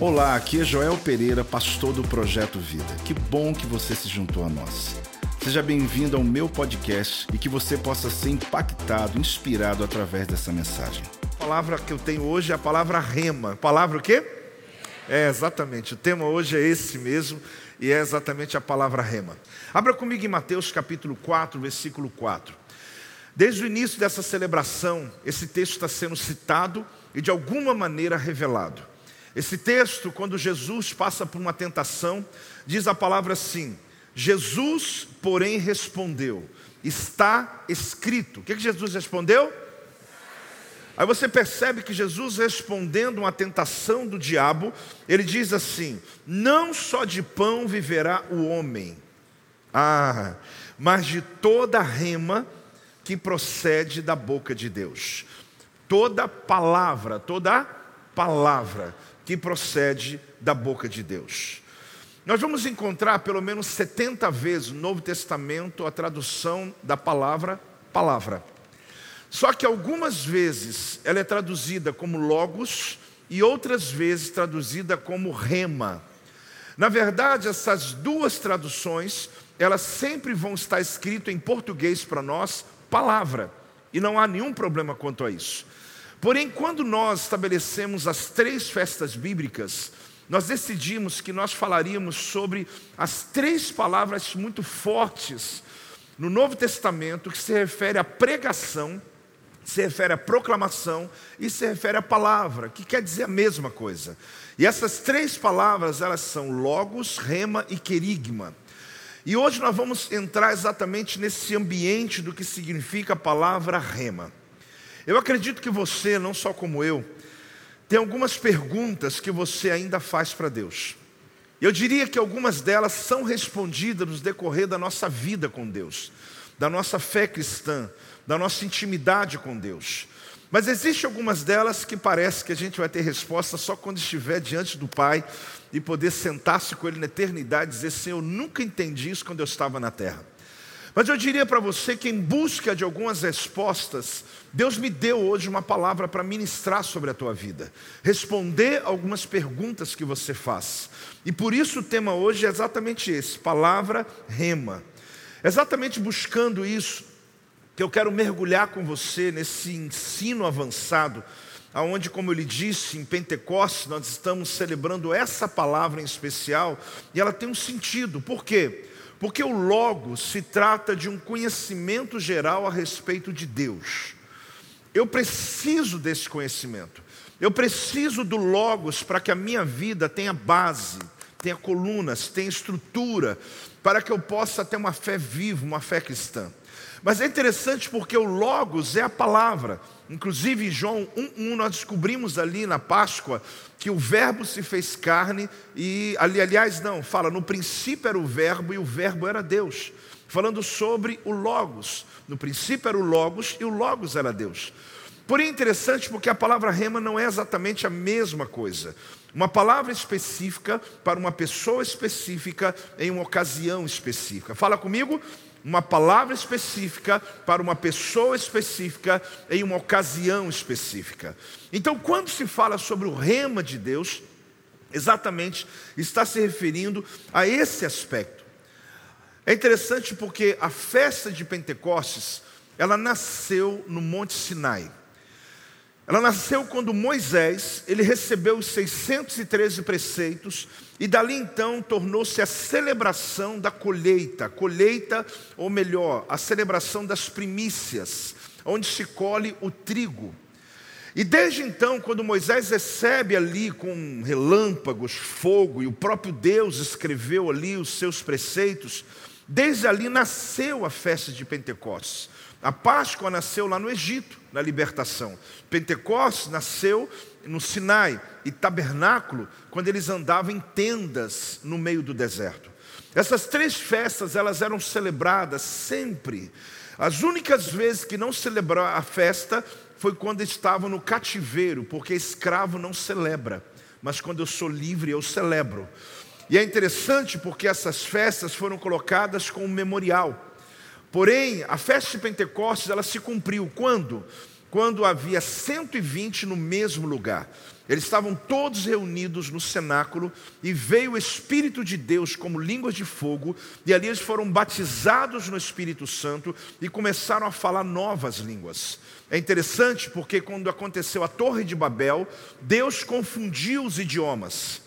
Olá, aqui é Joel Pereira, pastor do Projeto Vida. Que bom que você se juntou a nós. Seja bem-vindo ao meu podcast e que você possa ser impactado, inspirado através dessa mensagem. A palavra que eu tenho hoje é a palavra rema. Palavra o quê? É, exatamente. O tema hoje é esse mesmo e é exatamente a palavra rema. Abra comigo em Mateus capítulo 4, versículo 4. Desde o início dessa celebração, esse texto está sendo citado e de alguma maneira revelado. Esse texto, quando Jesus passa por uma tentação, diz a palavra assim: Jesus, porém, respondeu: Está escrito. O que, que Jesus respondeu? Aí você percebe que Jesus, respondendo uma tentação do diabo, ele diz assim: Não só de pão viverá o homem, ah, mas de toda rema que procede da boca de Deus. Toda palavra, toda palavra que procede da boca de Deus. Nós vamos encontrar pelo menos 70 vezes no Novo Testamento a tradução da palavra palavra. Só que algumas vezes ela é traduzida como logos e outras vezes traduzida como rema. Na verdade, essas duas traduções, elas sempre vão estar escrito em português para nós, palavra. E não há nenhum problema quanto a isso. Porém, quando nós estabelecemos as três festas bíblicas, nós decidimos que nós falaríamos sobre as três palavras muito fortes no Novo Testamento que se refere à pregação, se refere à proclamação e se refere à palavra, que quer dizer a mesma coisa. E essas três palavras, elas são logos, rema e querigma. E hoje nós vamos entrar exatamente nesse ambiente do que significa a palavra rema. Eu acredito que você, não só como eu, tem algumas perguntas que você ainda faz para Deus. Eu diria que algumas delas são respondidas no decorrer da nossa vida com Deus, da nossa fé cristã, da nossa intimidade com Deus. Mas existem algumas delas que parece que a gente vai ter resposta só quando estiver diante do Pai e poder sentar-se com Ele na eternidade e dizer: Senhor, eu nunca entendi isso quando eu estava na terra. Mas eu diria para você que, em busca de algumas respostas, Deus me deu hoje uma palavra para ministrar sobre a tua vida, responder algumas perguntas que você faz. E por isso o tema hoje é exatamente esse: palavra rema. Exatamente buscando isso, que eu quero mergulhar com você nesse ensino avançado, aonde, como eu lhe disse, em Pentecostes nós estamos celebrando essa palavra em especial, e ela tem um sentido. Por quê? Porque o Logos se trata de um conhecimento geral a respeito de Deus. Eu preciso desse conhecimento. Eu preciso do Logos para que a minha vida tenha base, tenha colunas, tenha estrutura, para que eu possa ter uma fé viva, uma fé cristã. Mas é interessante porque o Logos é a palavra. Inclusive, em João 1,1, nós descobrimos ali na Páscoa que o Verbo se fez carne e, ali, aliás, não, fala, no princípio era o Verbo e o Verbo era Deus. Falando sobre o Logos. No princípio era o Logos e o Logos era Deus. Porém, é interessante porque a palavra rema não é exatamente a mesma coisa. Uma palavra específica para uma pessoa específica em uma ocasião específica. Fala comigo, uma palavra específica para uma pessoa específica em uma ocasião específica. Então, quando se fala sobre o rema de Deus, exatamente está se referindo a esse aspecto. É interessante porque a festa de Pentecostes, ela nasceu no Monte Sinai. Ela nasceu quando Moisés, ele recebeu os 613 preceitos e dali então tornou-se a celebração da colheita, colheita, ou melhor, a celebração das primícias, onde se colhe o trigo. E desde então, quando Moisés recebe ali com relâmpagos, fogo, e o próprio Deus escreveu ali os seus preceitos, desde ali nasceu a festa de Pentecostes. A Páscoa nasceu lá no Egito, na libertação. Pentecostes nasceu no Sinai e tabernáculo quando eles andavam em tendas no meio do deserto. Essas três festas elas eram celebradas sempre. As únicas vezes que não celebrou a festa foi quando estavam no cativeiro, porque escravo não celebra, mas quando eu sou livre eu celebro. E é interessante porque essas festas foram colocadas como memorial. Porém, a festa de Pentecostes ela se cumpriu quando? quando havia 120 no mesmo lugar. Eles estavam todos reunidos no cenáculo e veio o Espírito de Deus como línguas de fogo, e ali eles foram batizados no Espírito Santo e começaram a falar novas línguas. É interessante porque quando aconteceu a Torre de Babel, Deus confundiu os idiomas.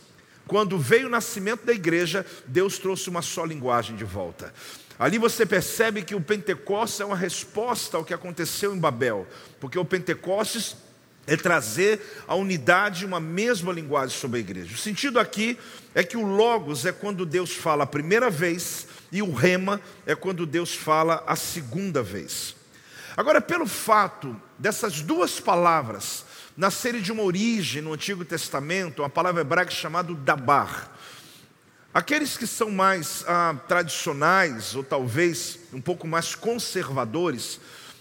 Quando veio o nascimento da igreja, Deus trouxe uma só linguagem de volta. Ali você percebe que o Pentecostes é uma resposta ao que aconteceu em Babel, porque o Pentecostes é trazer a unidade, uma mesma linguagem sobre a igreja. O sentido aqui é que o Logos é quando Deus fala a primeira vez e o Rema é quando Deus fala a segunda vez. Agora, pelo fato dessas duas palavras nascerem de uma origem no Antigo Testamento, uma palavra hebraica chamada Dabar, Aqueles que são mais ah, tradicionais, ou talvez um pouco mais conservadores,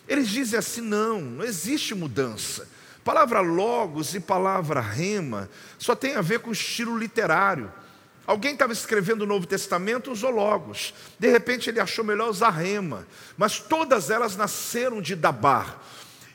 eles dizem assim: não, não existe mudança. Palavra logos e palavra rema só tem a ver com estilo literário. Alguém estava escrevendo o Novo Testamento, usou logos. De repente ele achou melhor usar rema. Mas todas elas nasceram de Dabar.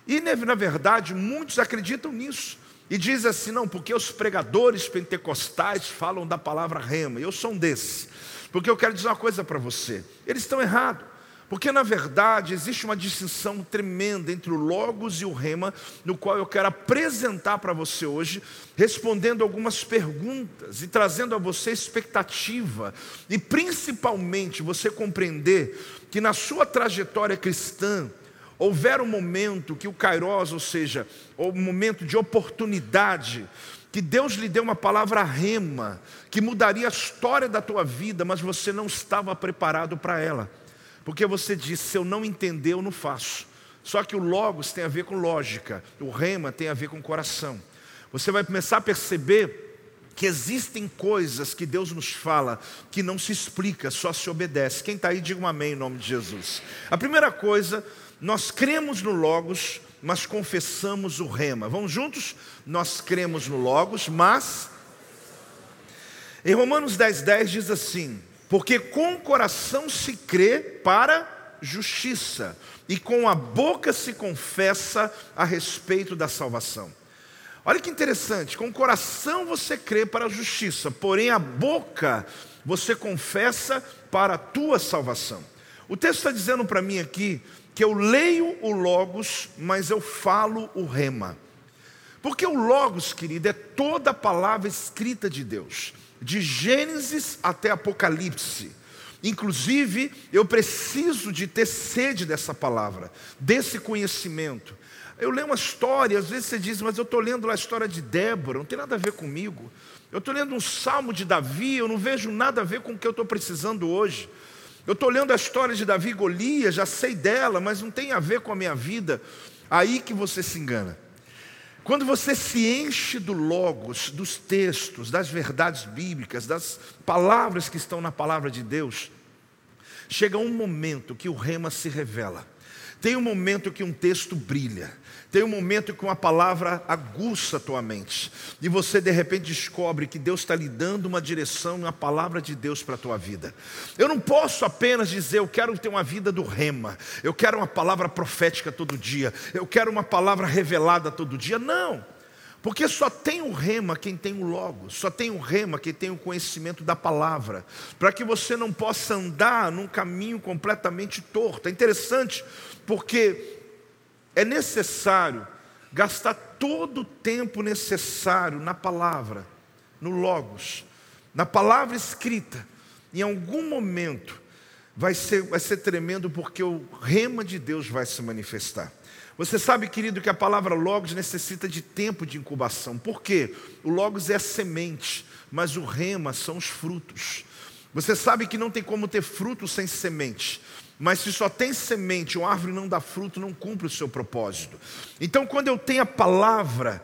E na verdade muitos acreditam nisso. E diz assim: não, porque os pregadores pentecostais falam da palavra rema. Eu sou um desses. Porque eu quero dizer uma coisa para você: eles estão errados. Porque na verdade existe uma distinção tremenda entre o Logos e o Rema, no qual eu quero apresentar para você hoje, respondendo algumas perguntas e trazendo a você expectativa, e principalmente você compreender que na sua trajetória cristã, houver um momento que o Kairos, ou seja, um momento de oportunidade, que Deus lhe deu uma palavra rema, que mudaria a história da tua vida, mas você não estava preparado para ela. Porque você disse, se eu não entender, eu não faço. Só que o logos tem a ver com lógica, o rema tem a ver com coração. Você vai começar a perceber que existem coisas que Deus nos fala que não se explica, só se obedece. Quem está aí, diga um amém em nome de Jesus. A primeira coisa nós cremos no Logos, mas confessamos o rema. Vamos juntos? Nós cremos no Logos, mas. Em Romanos 10, 10 diz assim: Porque com o coração se crê para justiça, e com a boca se confessa a respeito da salvação. Olha que interessante, com o coração você crê para a justiça, porém a boca você confessa para a tua salvação. O texto está dizendo para mim aqui que eu leio o Logos, mas eu falo o Rema. Porque o Logos, querido, é toda a palavra escrita de Deus, de Gênesis até Apocalipse. Inclusive, eu preciso de ter sede dessa palavra, desse conhecimento. Eu leio uma história, às vezes você diz, mas eu estou lendo lá a história de Débora, não tem nada a ver comigo. Eu estou lendo um salmo de Davi, eu não vejo nada a ver com o que eu estou precisando hoje. Eu estou lendo a história de Davi e Golias, já sei dela, mas não tem a ver com a minha vida. Aí que você se engana. Quando você se enche do logos, dos textos, das verdades bíblicas, das palavras que estão na palavra de Deus, chega um momento que o rema se revela. Tem um momento que um texto brilha. Tem um momento que uma palavra aguça a tua mente. E você de repente descobre que Deus está lhe dando uma direção, uma palavra de Deus para a tua vida. Eu não posso apenas dizer, eu quero ter uma vida do rema. Eu quero uma palavra profética todo dia. Eu quero uma palavra revelada todo dia. Não. Porque só tem o rema quem tem o logo, só tem o rema quem tem o conhecimento da palavra, para que você não possa andar num caminho completamente torto. É interessante, porque é necessário gastar todo o tempo necessário na palavra, no Logos, na palavra escrita. Em algum momento vai ser, vai ser tremendo porque o rema de Deus vai se manifestar. Você sabe, querido, que a palavra Logos necessita de tempo de incubação. Por quê? O Logos é a semente, mas o rema são os frutos. Você sabe que não tem como ter fruto sem semente. Mas se só tem semente, uma árvore não dá fruto, não cumpre o seu propósito. Então, quando eu tenho a palavra,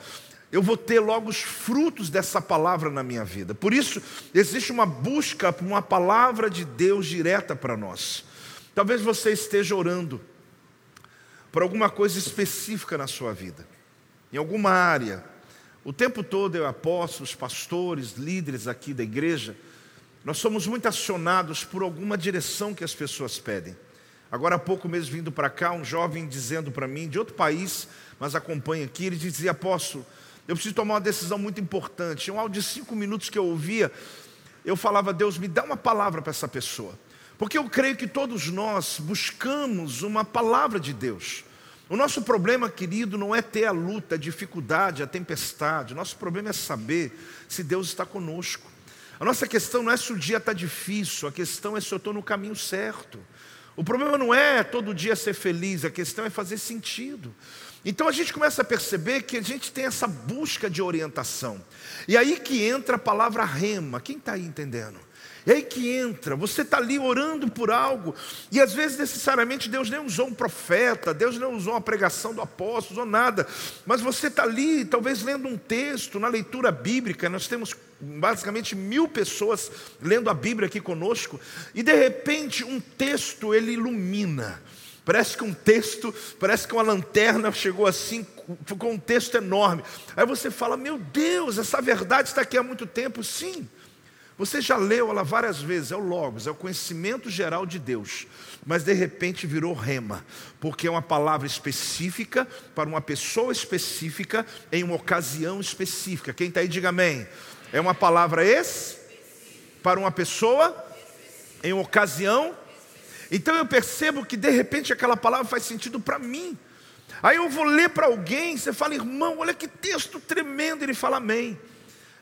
eu vou ter logo os frutos dessa palavra na minha vida. Por isso, existe uma busca por uma palavra de Deus direta para nós. Talvez você esteja orando por alguma coisa específica na sua vida, em alguma área. O tempo todo eu aposto, os pastores, líderes aqui da igreja, nós somos muito acionados por alguma direção que as pessoas pedem. Agora há pouco mesmo vindo para cá, um jovem dizendo para mim, de outro país, mas acompanha aqui, ele dizia, apóstolo, eu preciso tomar uma decisão muito importante. Um áudio de cinco minutos que eu ouvia, eu falava, Deus, me dá uma palavra para essa pessoa. Porque eu creio que todos nós buscamos uma palavra de Deus. O nosso problema, querido, não é ter a luta, a dificuldade, a tempestade. O nosso problema é saber se Deus está conosco. A nossa questão não é se o dia está difícil, a questão é se eu estou no caminho certo. O problema não é todo dia ser feliz, a questão é fazer sentido. Então a gente começa a perceber que a gente tem essa busca de orientação. E aí que entra a palavra rema. Quem está aí entendendo? É aí que entra, você está ali orando por algo, e às vezes necessariamente Deus nem usou um profeta, Deus não usou uma pregação do apóstolo, usou nada, mas você está ali, talvez lendo um texto, na leitura bíblica, nós temos basicamente mil pessoas lendo a Bíblia aqui conosco, e de repente um texto ele ilumina. Parece que um texto, parece que uma lanterna chegou assim, ficou um texto enorme. Aí você fala: Meu Deus, essa verdade está aqui há muito tempo. Sim, você já leu ela várias vezes, é o Logos, é o conhecimento geral de Deus, mas de repente virou rema, porque é uma palavra específica para uma pessoa específica em uma ocasião específica. Quem está aí, diga amém. É uma palavra esse para uma pessoa em uma ocasião. Então eu percebo que de repente aquela palavra faz sentido para mim. Aí eu vou ler para alguém, você fala, irmão, olha que texto tremendo, ele fala amém.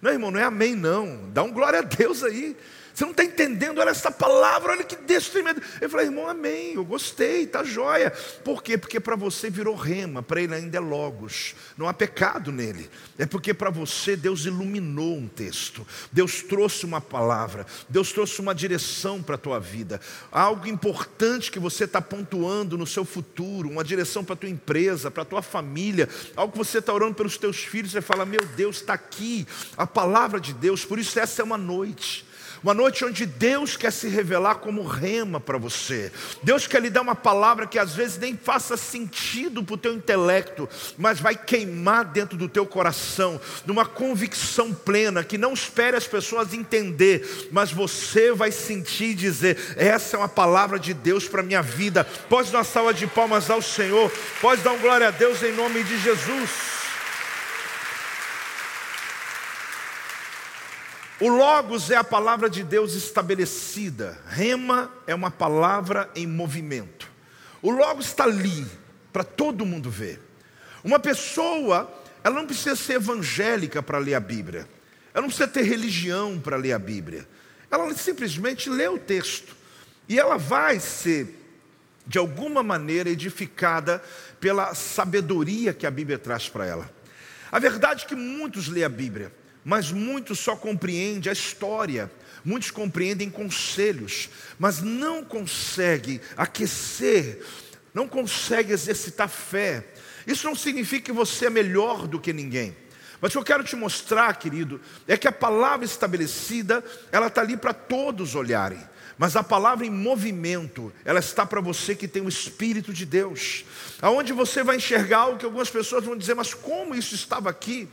Não, irmão, não é amém, não. Dá um glória a Deus aí. Você não está entendendo, olha essa palavra, olha que Deus tremendo. Eu irmão, amém, eu gostei, tá joia. Por quê? Porque para você virou rema, para ele ainda é logos. Não há pecado nele. É porque para você Deus iluminou um texto. Deus trouxe uma palavra. Deus trouxe uma direção para a tua vida. Algo importante que você está pontuando no seu futuro, uma direção para a tua empresa, para a tua família, algo que você está orando pelos teus filhos, você fala, meu Deus, está aqui a palavra de Deus, por isso essa é uma noite. Uma noite onde Deus quer se revelar como rema para você. Deus quer lhe dar uma palavra que às vezes nem faça sentido para o teu intelecto, mas vai queimar dentro do teu coração, numa convicção plena, que não espere as pessoas entender, mas você vai sentir e dizer: essa é uma palavra de Deus para minha vida. Pode dar uma salva de palmas ao Senhor, pode dar um glória a Deus em nome de Jesus. O Logos é a palavra de Deus estabelecida, Rema é uma palavra em movimento. O Logos está ali, para todo mundo ver. Uma pessoa, ela não precisa ser evangélica para ler a Bíblia, ela não precisa ter religião para ler a Bíblia, ela simplesmente lê o texto, e ela vai ser, de alguma maneira, edificada pela sabedoria que a Bíblia traz para ela. A verdade é que muitos lêem a Bíblia, mas muitos só compreendem a história, muitos compreendem conselhos, mas não conseguem aquecer, não conseguem exercitar fé. Isso não significa que você é melhor do que ninguém. Mas o que eu quero te mostrar, querido, é que a palavra estabelecida, ela está ali para todos olharem. Mas a palavra em movimento, ela está para você que tem o Espírito de Deus. Aonde você vai enxergar algo que algumas pessoas vão dizer, mas como isso estava aqui?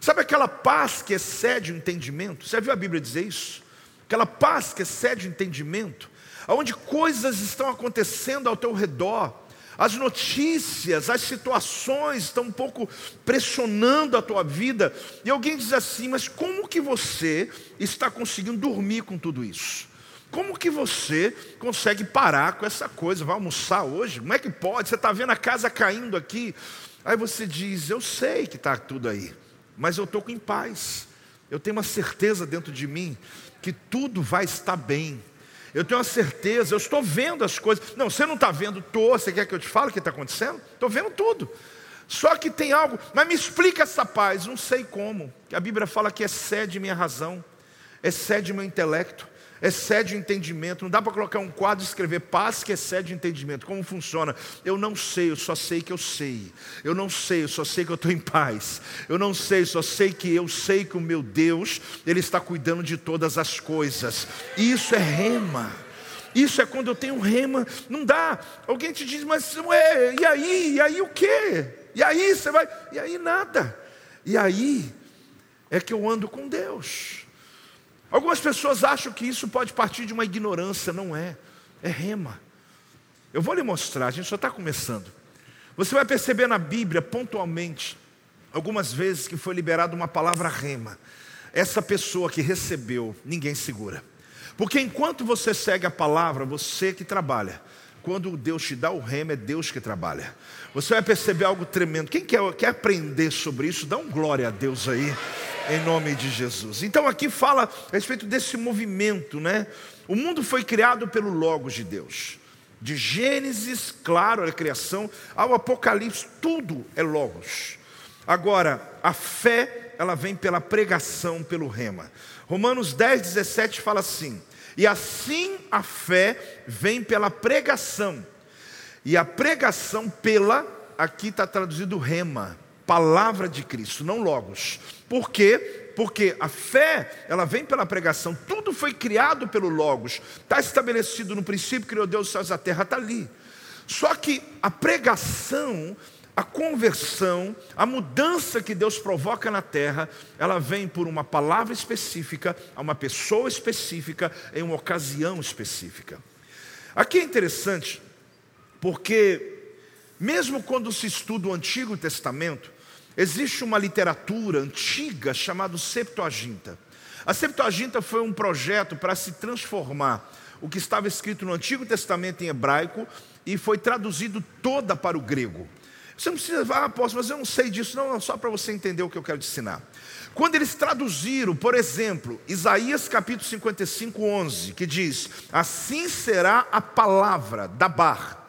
Sabe aquela paz que excede o entendimento? Você viu a Bíblia dizer isso? Aquela paz que excede o entendimento, onde coisas estão acontecendo ao teu redor, as notícias, as situações estão um pouco pressionando a tua vida, e alguém diz assim: Mas como que você está conseguindo dormir com tudo isso? Como que você consegue parar com essa coisa? Vai almoçar hoje? Como é que pode? Você está vendo a casa caindo aqui. Aí você diz: Eu sei que está tudo aí mas eu estou em paz. Eu tenho uma certeza dentro de mim que tudo vai estar bem. Eu tenho uma certeza, eu estou vendo as coisas. Não, você não está vendo, estou. Você quer que eu te fale o que está acontecendo? Estou vendo tudo. Só que tem algo, mas me explica essa paz. Não sei como. A Bíblia fala que excede minha razão, excede meu intelecto excede o entendimento. Não dá para colocar um quadro e escrever paz que excede o entendimento. Como funciona? Eu não sei, eu só sei que eu sei. Eu não sei, eu só sei que eu estou em paz. Eu não sei, só sei que eu sei que o meu Deus, Ele está cuidando de todas as coisas. Isso é rema. Isso é quando eu tenho rema. Não dá. Alguém te diz, mas ué, e aí? E aí o quê? E aí você vai. E aí nada. E aí é que eu ando com Deus. Algumas pessoas acham que isso pode partir de uma ignorância, não é. É rema. Eu vou lhe mostrar, a gente só está começando. Você vai perceber na Bíblia, pontualmente, algumas vezes que foi liberada uma palavra rema. Essa pessoa que recebeu, ninguém segura. Porque enquanto você segue a palavra, você que trabalha. Quando Deus te dá o rema, é Deus que trabalha. Você vai perceber algo tremendo. Quem quer, quer aprender sobre isso, dá um glória a Deus aí, em nome de Jesus. Então aqui fala a respeito desse movimento, né? O mundo foi criado pelo Logos de Deus. De Gênesis, claro, a criação, ao Apocalipse, tudo é Logos. Agora, a fé, ela vem pela pregação, pelo rema. Romanos 10, 17 fala assim: E assim a fé vem pela pregação, e a pregação pela, aqui está traduzido rema, palavra de Cristo, não Logos. Por quê? porque a fé, ela vem pela pregação, tudo foi criado pelo Logos, está estabelecido no princípio, criou Deus os céus e a terra, está ali. Só que a pregação, a conversão, a mudança que Deus provoca na terra, ela vem por uma palavra específica, a uma pessoa específica, em uma ocasião específica. Aqui é interessante, porque mesmo quando se estuda o Antigo Testamento, Existe uma literatura antiga chamada Septuaginta. A Septuaginta foi um projeto para se transformar o que estava escrito no Antigo Testamento em hebraico e foi traduzido toda para o grego. Você não precisa, ah, apóstolo, mas eu não sei disso. Não, só para você entender o que eu quero te ensinar. Quando eles traduziram, por exemplo, Isaías capítulo 55, 11, que diz: Assim será a palavra da bar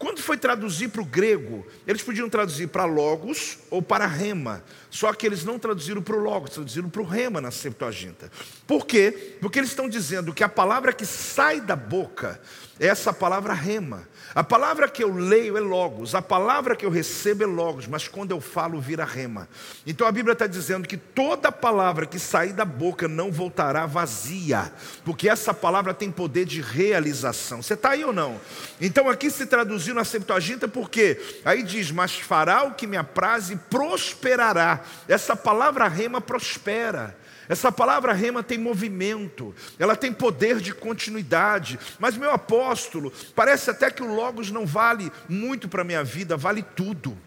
quando foi traduzir para o grego, eles podiam traduzir para logos ou para rema. Só que eles não traduziram para o logos, traduziram para o rema na Septuaginta. Por quê? Porque eles estão dizendo que a palavra que sai da boca é essa palavra rema. A palavra que eu leio é logos, a palavra que eu recebo é logos, mas quando eu falo vira rema. Então a Bíblia está dizendo que toda palavra que sair da boca não voltará vazia, porque essa palavra tem poder de realização. Você está aí ou não? Então aqui se traduziu na Septuaginta porque aí diz: Mas fará o que me apraz e prosperará. Essa palavra rema prospera. Essa palavra rema tem movimento, ela tem poder de continuidade. Mas, meu apóstolo, parece até que o Logos não vale muito para a minha vida, vale tudo,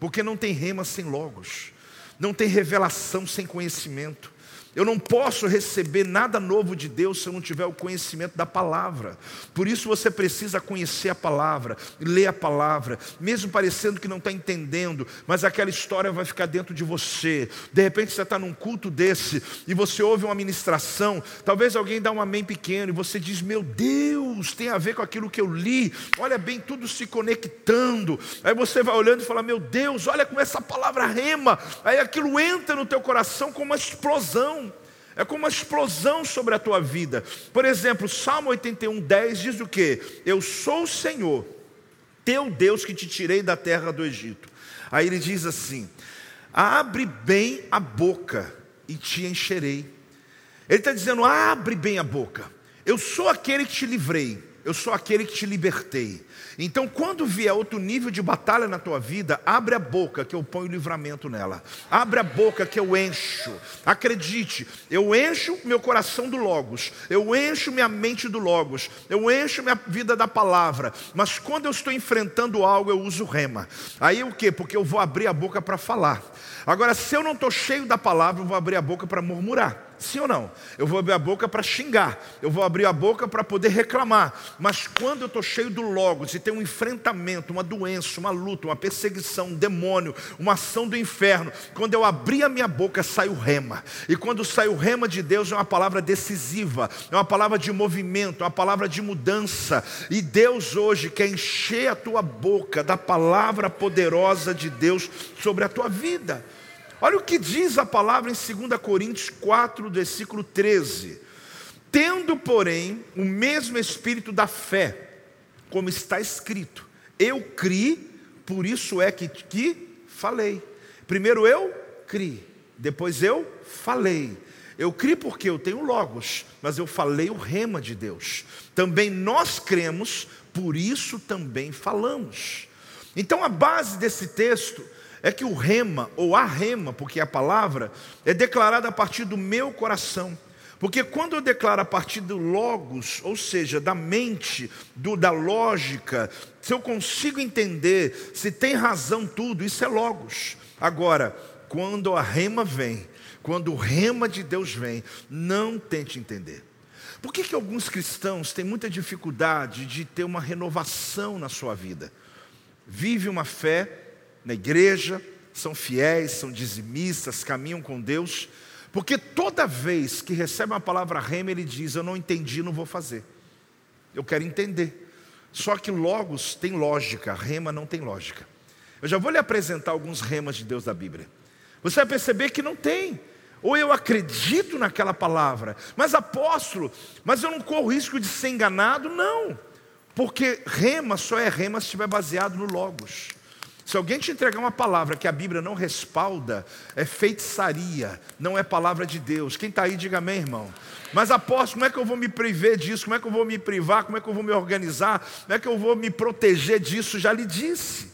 porque não tem rema sem Logos, não tem revelação sem conhecimento. Eu não posso receber nada novo de Deus se eu não tiver o conhecimento da palavra. Por isso você precisa conhecer a palavra, ler a palavra, mesmo parecendo que não está entendendo, mas aquela história vai ficar dentro de você. De repente você está num culto desse e você ouve uma ministração, talvez alguém dá um amém pequeno e você diz: Meu Deus, tem a ver com aquilo que eu li, olha bem, tudo se conectando. Aí você vai olhando e fala: Meu Deus, olha como essa palavra rema. Aí aquilo entra no teu coração como uma explosão é como uma explosão sobre a tua vida. Por exemplo, Salmo 81, 10 diz o que? Eu sou o Senhor, teu Deus que te tirei da terra do Egito. Aí ele diz assim: abre bem a boca e te encherei. Ele está dizendo: abre bem a boca. Eu sou aquele que te livrei, eu sou aquele que te libertei. Então, quando vier outro nível de batalha na tua vida, abre a boca que eu ponho livramento nela. Abre a boca que eu encho. Acredite, eu encho meu coração do Logos, eu encho minha mente do Logos, eu encho minha vida da palavra. Mas quando eu estou enfrentando algo, eu uso rema. Aí o que? Porque eu vou abrir a boca para falar. Agora, se eu não estou cheio da palavra, eu vou abrir a boca para murmurar. Sim ou não? Eu vou abrir a boca para xingar, eu vou abrir a boca para poder reclamar. Mas quando eu estou cheio do Logos e tem um enfrentamento, uma doença, uma luta, uma perseguição, um demônio, uma ação do inferno, quando eu abrir a minha boca, sai o rema. E quando sai o rema de Deus, é uma palavra decisiva, é uma palavra de movimento, é uma palavra de mudança. E Deus hoje quer encher a tua boca da palavra poderosa de Deus sobre a tua vida. Olha o que diz a palavra em 2 Coríntios 4, versículo 13. Tendo, porém, o mesmo espírito da fé, como está escrito, eu criei, por isso é que, que falei. Primeiro eu criei, depois eu falei. Eu criei porque eu tenho logos, mas eu falei o rema de Deus. Também nós cremos, por isso também falamos. Então a base desse texto é que o rema, ou a rema, porque é a palavra, é declarada a partir do meu coração. Porque quando eu declaro a partir do logos, ou seja, da mente, do, da lógica, se eu consigo entender, se tem razão tudo, isso é logos. Agora, quando a rema vem, quando o rema de Deus vem, não tente entender. Por que, que alguns cristãos têm muita dificuldade de ter uma renovação na sua vida? Vive uma fé na igreja, são fiéis, são dizimistas, caminham com Deus, porque toda vez que recebe uma palavra rema, ele diz: Eu não entendi, não vou fazer. Eu quero entender. Só que logos tem lógica, rema não tem lógica. Eu já vou lhe apresentar alguns remas de Deus da Bíblia. Você vai perceber que não tem. Ou eu acredito naquela palavra, mas apóstolo, mas eu não corro risco de ser enganado? Não, porque rema só é rema se estiver baseado no Logos. Se alguém te entregar uma palavra que a Bíblia não respalda, é feitiçaria, não é palavra de Deus. Quem está aí, diga amém, irmão. Mas apóstolo, como é que eu vou me prever disso? Como é que eu vou me privar? Como é que eu vou me organizar? Como é que eu vou me proteger disso? Já lhe disse.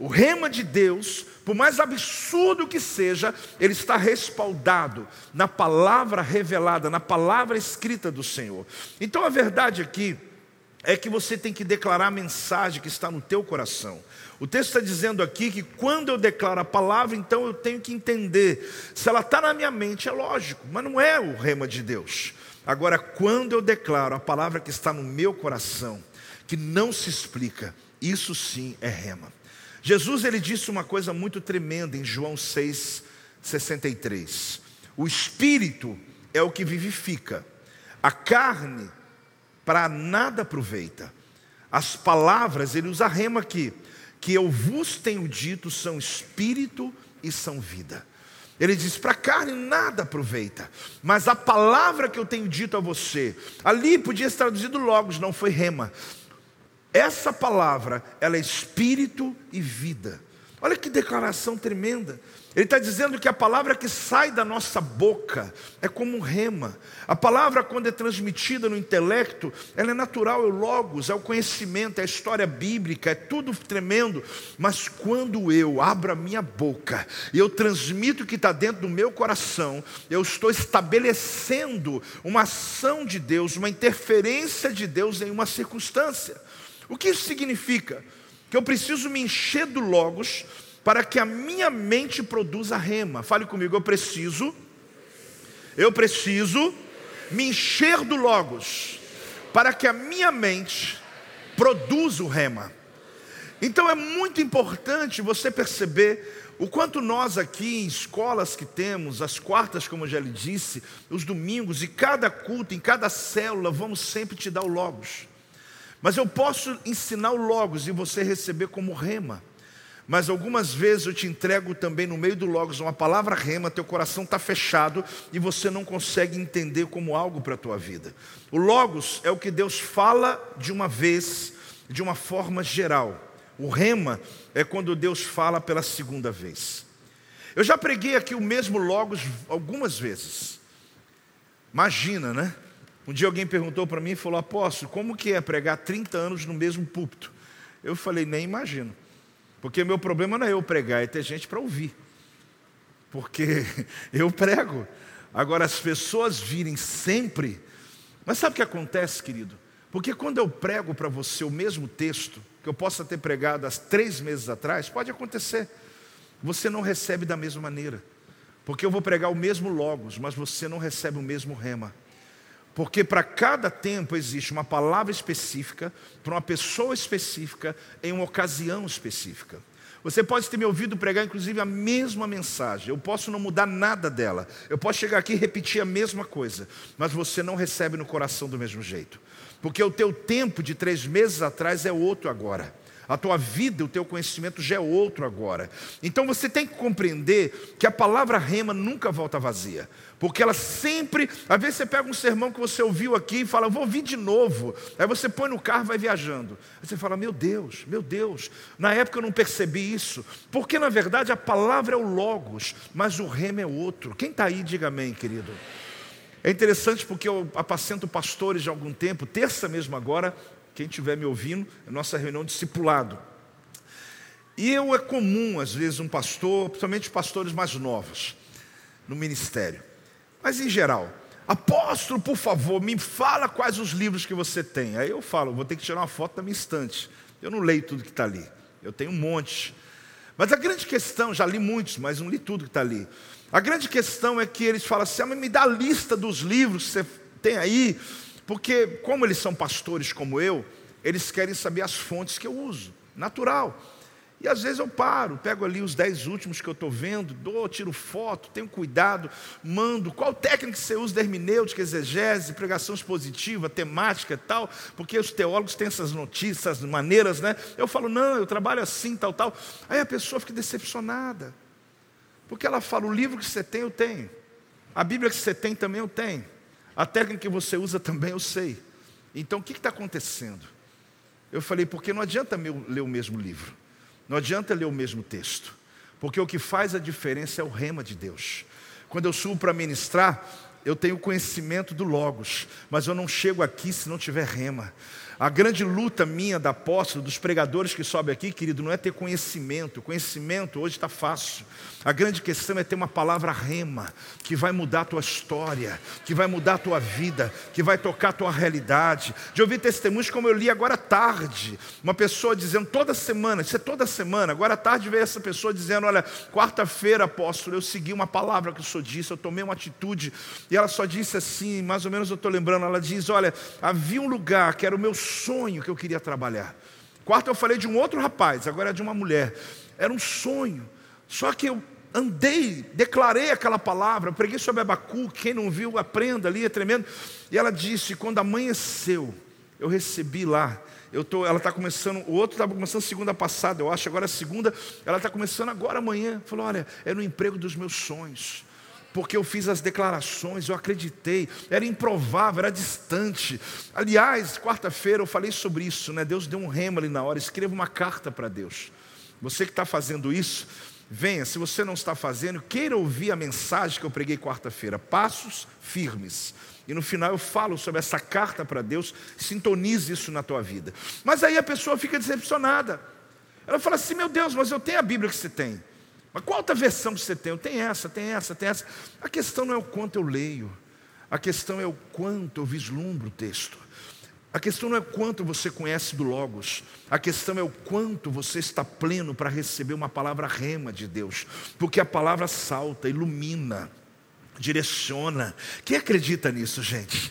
O rema de Deus, por mais absurdo que seja, ele está respaldado na palavra revelada, na palavra escrita do Senhor. Então a verdade aqui é que você tem que declarar a mensagem que está no teu coração. O texto está dizendo aqui que quando eu declaro a palavra, então eu tenho que entender. Se ela está na minha mente, é lógico, mas não é o rema de Deus. Agora, quando eu declaro a palavra que está no meu coração, que não se explica, isso sim é rema. Jesus ele disse uma coisa muito tremenda em João 6, 63. O espírito é o que vivifica, a carne para nada aproveita. As palavras, ele usa rema aqui, que eu vos tenho dito são espírito e são vida. Ele diz: para a carne nada aproveita, mas a palavra que eu tenho dito a você, ali podia ser traduzido logos, não foi rema. Essa palavra, ela é espírito e vida. Olha que declaração tremenda. Ele está dizendo que a palavra que sai da nossa boca é como um rema. A palavra, quando é transmitida no intelecto, ela é natural, é o logos, é o conhecimento, é a história bíblica, é tudo tremendo. Mas quando eu abro a minha boca e eu transmito o que está dentro do meu coração, eu estou estabelecendo uma ação de Deus, uma interferência de Deus em uma circunstância. O que isso significa? Que eu preciso me encher do logos para que a minha mente produza rema. Fale comigo, eu preciso, eu preciso me encher do Logos, para que a minha mente produza o rema. Então é muito importante você perceber o quanto nós aqui em escolas que temos, as quartas, como eu já lhe disse, os domingos, e cada culto, em cada célula, vamos sempre te dar o Logos. Mas eu posso ensinar o Logos e você receber como rema. Mas algumas vezes eu te entrego também no meio do Logos uma palavra rema, teu coração está fechado e você não consegue entender como algo para a tua vida. O Logos é o que Deus fala de uma vez, de uma forma geral. O rema é quando Deus fala pela segunda vez. Eu já preguei aqui o mesmo Logos algumas vezes. Imagina, né? Um dia alguém perguntou para mim e falou: Apóstolo, como que é pregar 30 anos no mesmo púlpito? Eu falei: Nem imagino. Porque meu problema não é eu pregar, é ter gente para ouvir. Porque eu prego. Agora as pessoas virem sempre. Mas sabe o que acontece, querido? Porque quando eu prego para você o mesmo texto, que eu possa ter pregado há três meses atrás, pode acontecer. Você não recebe da mesma maneira. Porque eu vou pregar o mesmo Logos, mas você não recebe o mesmo rema. Porque para cada tempo existe uma palavra específica, para uma pessoa específica, em uma ocasião específica. Você pode ter me ouvido pregar, inclusive, a mesma mensagem. Eu posso não mudar nada dela. Eu posso chegar aqui e repetir a mesma coisa. Mas você não recebe no coração do mesmo jeito. Porque o teu tempo de três meses atrás é outro agora. A tua vida, o teu conhecimento já é outro agora. Então você tem que compreender que a palavra rema nunca volta vazia. Porque ela sempre, às vezes você pega um sermão que você ouviu aqui e fala, vou ouvir de novo. Aí você põe no carro e vai viajando. Aí você fala, meu Deus, meu Deus, na época eu não percebi isso. Porque na verdade a palavra é o Logos, mas o rema é outro. Quem está aí, diga amém, querido. É interessante porque eu apacento pastores de algum tempo, terça mesmo agora, quem estiver me ouvindo, é nossa reunião discipulado. E eu é comum, às vezes, um pastor, principalmente pastores mais novos, no ministério. Mas em geral, Apóstolo, por favor, me fala quais os livros que você tem. Aí eu falo, vou ter que tirar uma foto da minha estante. Eu não leio tudo que está ali. Eu tenho um monte. Mas a grande questão, já li muitos, mas não li tudo que está ali. A grande questão é que eles falam assim: ah, me dá a lista dos livros que você tem aí, porque, como eles são pastores como eu, eles querem saber as fontes que eu uso, natural. E às vezes eu paro, pego ali os dez últimos que eu estou vendo, dou, tiro foto, tenho cuidado, mando. Qual técnica você usa de hermenêutica, exegese, pregação expositiva, temática e tal? Porque os teólogos têm essas notícias, essas maneiras, né? Eu falo, não, eu trabalho assim, tal, tal. Aí a pessoa fica decepcionada. Porque ela fala, o livro que você tem, eu tenho. A Bíblia que você tem também eu tenho. A técnica que você usa também eu sei. Então o que está acontecendo? Eu falei, porque não adianta ler o mesmo livro. Não adianta ler o mesmo texto, porque o que faz a diferença é o rema de Deus. Quando eu subo para ministrar, eu tenho conhecimento do Logos, mas eu não chego aqui se não tiver rema. A grande luta minha da apóstolo, dos pregadores que sobem aqui, querido, não é ter conhecimento. Conhecimento hoje está fácil. A grande questão é ter uma palavra rema, que vai mudar a tua história, que vai mudar a tua vida, que vai tocar a tua realidade. De ouvir testemunhos como eu li agora à tarde. Uma pessoa dizendo toda semana, isso é toda semana. Agora à tarde veio essa pessoa dizendo: Olha, quarta-feira, apóstolo, eu segui uma palavra que o senhor disse, eu tomei uma atitude. E ela só disse assim, mais ou menos eu estou lembrando, ela diz: Olha, havia um lugar que era o meu sonho que eu queria trabalhar. Quarto, eu falei de um outro rapaz, agora é de uma mulher. Era um sonho. Só que eu andei, declarei aquela palavra, preguei sobre Abacu, quem não viu, aprenda ali, é tremendo. E ela disse: quando amanheceu, eu recebi lá. Eu tô, ela está começando, o outro estava começando segunda passada, eu acho, agora a segunda, ela está começando agora amanhã. Falou: olha, era o emprego dos meus sonhos porque eu fiz as declarações, eu acreditei, era improvável, era distante. Aliás, quarta-feira eu falei sobre isso, né? Deus deu um remo ali na hora, escreva uma carta para Deus. Você que está fazendo isso, venha. Se você não está fazendo, queira ouvir a mensagem que eu preguei quarta-feira. Passos firmes. E no final eu falo sobre essa carta para Deus, sintonize isso na tua vida. Mas aí a pessoa fica decepcionada. Ela fala assim: meu Deus, mas eu tenho a Bíblia que você tem. Mas qual outra versão você tem? Tenho essa, tem essa, tem essa. A questão não é o quanto eu leio, a questão é o quanto eu vislumbro o texto. A questão não é quanto você conhece do Logos, a questão é o quanto você está pleno para receber uma palavra rema de Deus, porque a palavra salta, ilumina, direciona. Quem acredita nisso, gente?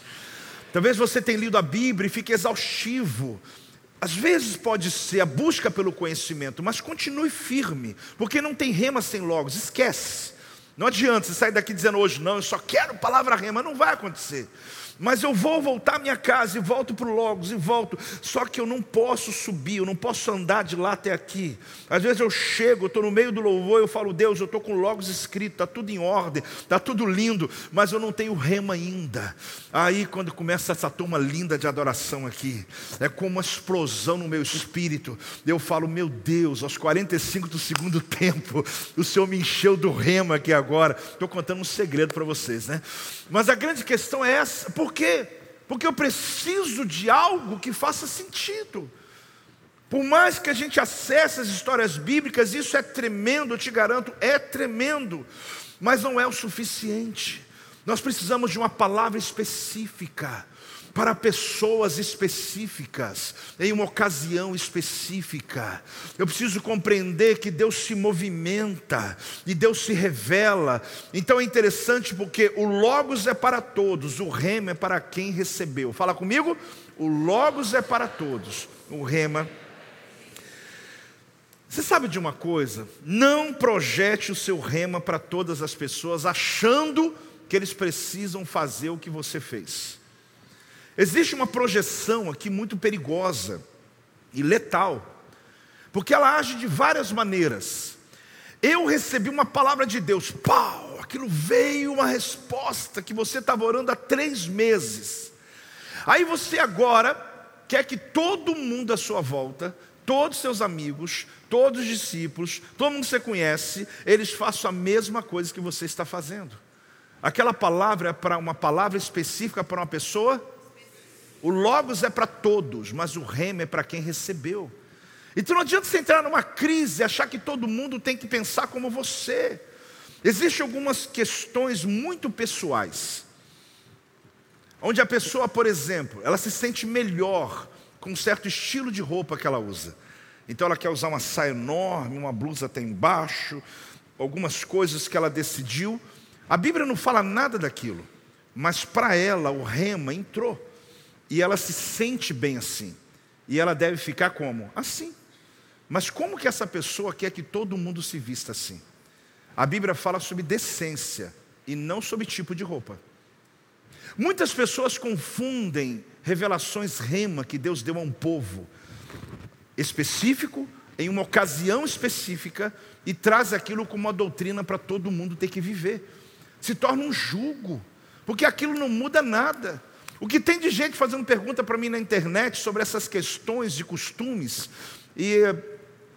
Talvez você tenha lido a Bíblia e fique exaustivo, às vezes pode ser a busca pelo conhecimento, mas continue firme, porque não tem rema sem logos, esquece. Não adianta você sair daqui dizendo hoje, não, eu só quero palavra rema, não vai acontecer mas eu vou voltar à minha casa e volto para o Logos e volto. Só que eu não posso subir, eu não posso andar de lá até aqui. Às vezes eu chego, estou no meio do louvor, eu falo, Deus, eu estou com Logos escrito, está tudo em ordem, está tudo lindo, mas eu não tenho rema ainda. Aí quando começa essa turma linda de adoração aqui, é como uma explosão no meu espírito. Eu falo, meu Deus, aos 45 do segundo tempo, o Senhor me encheu do rema aqui agora. Estou contando um segredo para vocês, né? Mas a grande questão é essa, por quê? Porque eu preciso de algo que faça sentido. Por mais que a gente acesse as histórias bíblicas, isso é tremendo, eu te garanto, é tremendo, mas não é o suficiente. Nós precisamos de uma palavra específica para pessoas específicas, em uma ocasião específica. Eu preciso compreender que Deus se movimenta e Deus se revela. Então é interessante porque o Logos é para todos, o Rema é para quem recebeu. Fala comigo? O Logos é para todos, o Rema. Você sabe de uma coisa? Não projete o seu rema para todas as pessoas achando que eles precisam fazer o que você fez. Existe uma projeção aqui muito perigosa e letal, porque ela age de várias maneiras. Eu recebi uma palavra de Deus, pau, aquilo veio uma resposta que você estava orando há três meses. Aí você agora quer que todo mundo à sua volta, todos seus amigos, todos os discípulos, todo mundo que você conhece, eles façam a mesma coisa que você está fazendo. Aquela palavra é para uma palavra específica para uma pessoa o Logos é para todos, mas o Rema é para quem recebeu. Então não adianta você entrar numa crise e achar que todo mundo tem que pensar como você. Existem algumas questões muito pessoais Onde a pessoa, por exemplo, ela se sente melhor com um certo estilo de roupa que ela usa. Então ela quer usar uma saia enorme, uma blusa até embaixo, algumas coisas que ela decidiu. A Bíblia não fala nada daquilo, mas para ela o rema entrou. E ela se sente bem assim. E ela deve ficar como? Assim. Mas como que essa pessoa quer que todo mundo se vista assim? A Bíblia fala sobre decência e não sobre tipo de roupa. Muitas pessoas confundem revelações rema que Deus deu a um povo específico, em uma ocasião específica, e traz aquilo como uma doutrina para todo mundo ter que viver. Se torna um jugo, porque aquilo não muda nada. O que tem de gente fazendo pergunta para mim na internet sobre essas questões de costumes, e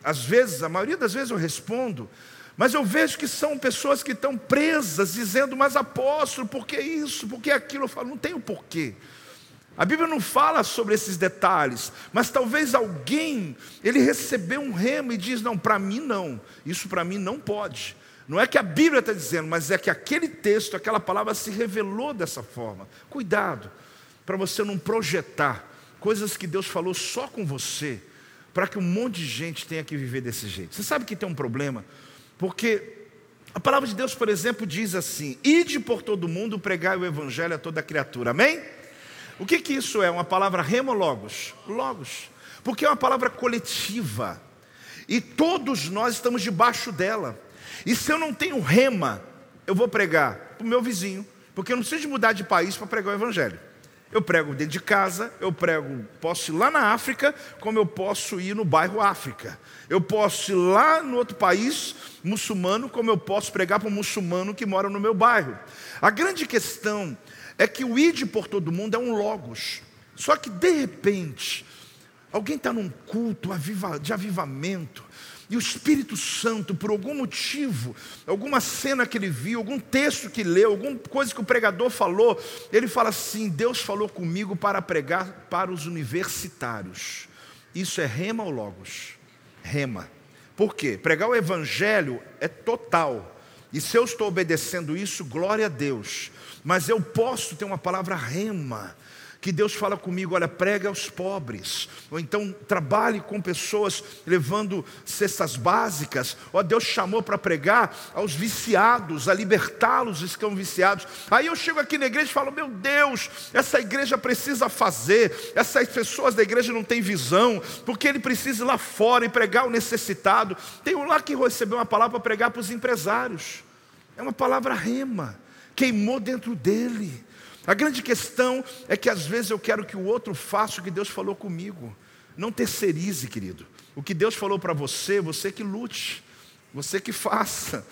às vezes, a maioria das vezes eu respondo, mas eu vejo que são pessoas que estão presas, dizendo, mas apóstolo, por que isso, por que aquilo? Eu falo, não tem o porquê. A Bíblia não fala sobre esses detalhes, mas talvez alguém, ele recebeu um remo e diz: não, para mim não, isso para mim não pode. Não é que a Bíblia está dizendo, mas é que aquele texto, aquela palavra se revelou dessa forma. Cuidado, para você não projetar coisas que Deus falou só com você, para que um monte de gente tenha que viver desse jeito. Você sabe que tem um problema, porque a palavra de Deus, por exemplo, diz assim: Ide por todo mundo pregar o evangelho a toda criatura. Amém? O que, que isso é? Uma palavra remo logos? Logos. Porque é uma palavra coletiva. E todos nós estamos debaixo dela. E se eu não tenho rema, eu vou pregar para o meu vizinho. Porque eu não preciso mudar de país para pregar o evangelho. Eu prego dentro de casa, eu prego, posso ir lá na África, como eu posso ir no bairro África. Eu posso ir lá no outro país muçulmano, como eu posso pregar para um muçulmano que mora no meu bairro. A grande questão é que o ide por todo mundo é um logos. Só que de repente, alguém está num culto de avivamento, e o Espírito Santo, por algum motivo, alguma cena que ele viu, algum texto que leu, alguma coisa que o pregador falou, ele fala assim: Deus falou comigo para pregar para os universitários. Isso é rema ou logos? Rema. Por quê? Pregar o evangelho é total. E se eu estou obedecendo isso, glória a Deus. Mas eu posso ter uma palavra rema, que Deus fala comigo, olha, prega aos pobres, ou então trabalhe com pessoas levando cestas básicas, ou Deus chamou para pregar aos viciados, a libertá-los que estão viciados. Aí eu chego aqui na igreja e falo, meu Deus, essa igreja precisa fazer, essas pessoas da igreja não têm visão, porque ele precisa ir lá fora e pregar o necessitado. Tem um lá que recebeu uma palavra para pregar para os empresários, é uma palavra rema queimou dentro dele. A grande questão é que às vezes eu quero que o outro faça o que Deus falou comigo. Não terceirize, querido. O que Deus falou para você, você que lute, você que faça.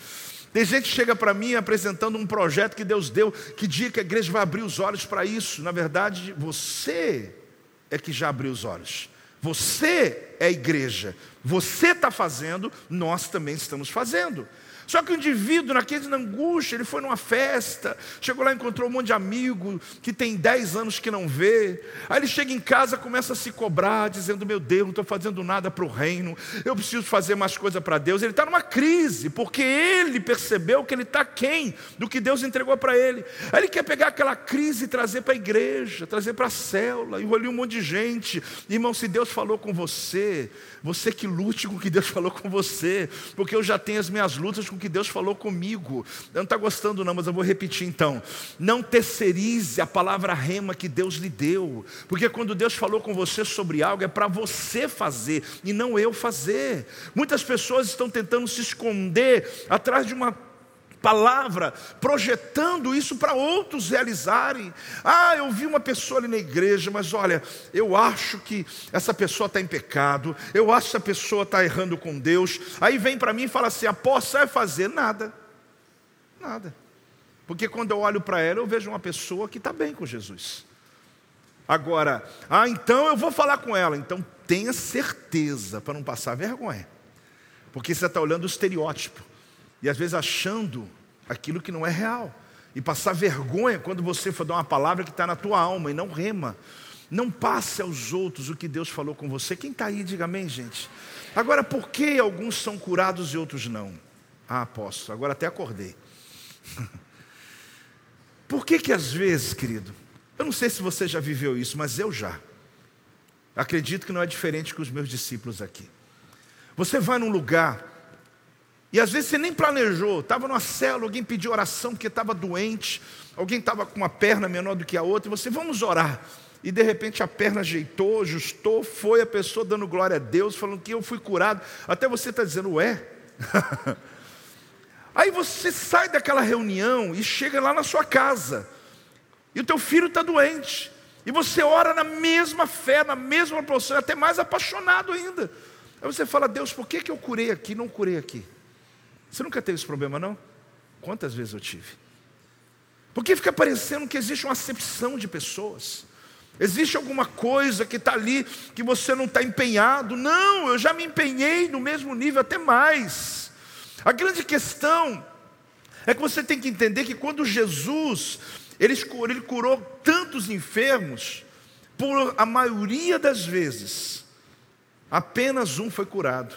Tem gente que chega para mim apresentando um projeto que Deus deu, que dia que a igreja vai abrir os olhos para isso. Na verdade, você é que já abriu os olhos. Você é a igreja. Você está fazendo, nós também estamos fazendo. Só que o indivíduo, naquele angústia, ele foi numa festa, chegou lá, encontrou um monte de amigo que tem 10 anos que não vê. Aí ele chega em casa, começa a se cobrar, dizendo: Meu Deus, não estou fazendo nada para o reino, eu preciso fazer mais coisa para Deus. Ele está numa crise, porque ele percebeu que ele está quem do que Deus entregou para ele. Aí ele quer pegar aquela crise e trazer para a igreja, trazer para a célula, engolir um monte de gente. Irmão, se Deus falou com você, você que lute com o que Deus falou com você, porque eu já tenho as minhas lutas com que Deus falou comigo. Não está gostando, não, mas eu vou repetir então. Não terceirize a palavra rema que Deus lhe deu, porque quando Deus falou com você sobre algo, é para você fazer e não eu fazer. Muitas pessoas estão tentando se esconder atrás de uma palavra, projetando isso para outros realizarem. Ah, eu vi uma pessoa ali na igreja, mas olha, eu acho que essa pessoa está em pecado, eu acho que essa pessoa está errando com Deus. Aí vem para mim e fala assim: após vai fazer nada, nada. Porque quando eu olho para ela, eu vejo uma pessoa que está bem com Jesus. Agora, ah, então eu vou falar com ela. Então tenha certeza para não passar vergonha. Porque você está olhando o estereótipo. E às vezes achando aquilo que não é real. E passar vergonha quando você for dar uma palavra que está na tua alma e não rema. Não passe aos outros o que Deus falou com você. Quem está aí, diga amém, gente. Agora, por que alguns são curados e outros não? Ah, posso, agora até acordei. Por que que às vezes, querido, Eu não sei se você já viveu isso, mas eu já. Acredito que não é diferente com os meus discípulos aqui. Você vai num lugar e às vezes você nem planejou, estava numa célula, alguém pediu oração porque estava doente, alguém estava com uma perna menor do que a outra, e você, vamos orar. E de repente a perna ajeitou, ajustou, foi a pessoa dando glória a Deus, falando que eu fui curado. Até você está dizendo, ué? Aí você sai daquela reunião e chega lá na sua casa, e o teu filho está doente, e você ora na mesma fé, na mesma proporção, até mais apaixonado ainda. Aí você fala, Deus, por que, que eu curei aqui não curei aqui? Você nunca teve esse problema, não? Quantas vezes eu tive? Porque fica parecendo que existe uma acepção de pessoas. Existe alguma coisa que está ali que você não está empenhado. Não, eu já me empenhei no mesmo nível, até mais. A grande questão é que você tem que entender que quando Jesus ele, ele curou tantos enfermos, por a maioria das vezes, apenas um foi curado.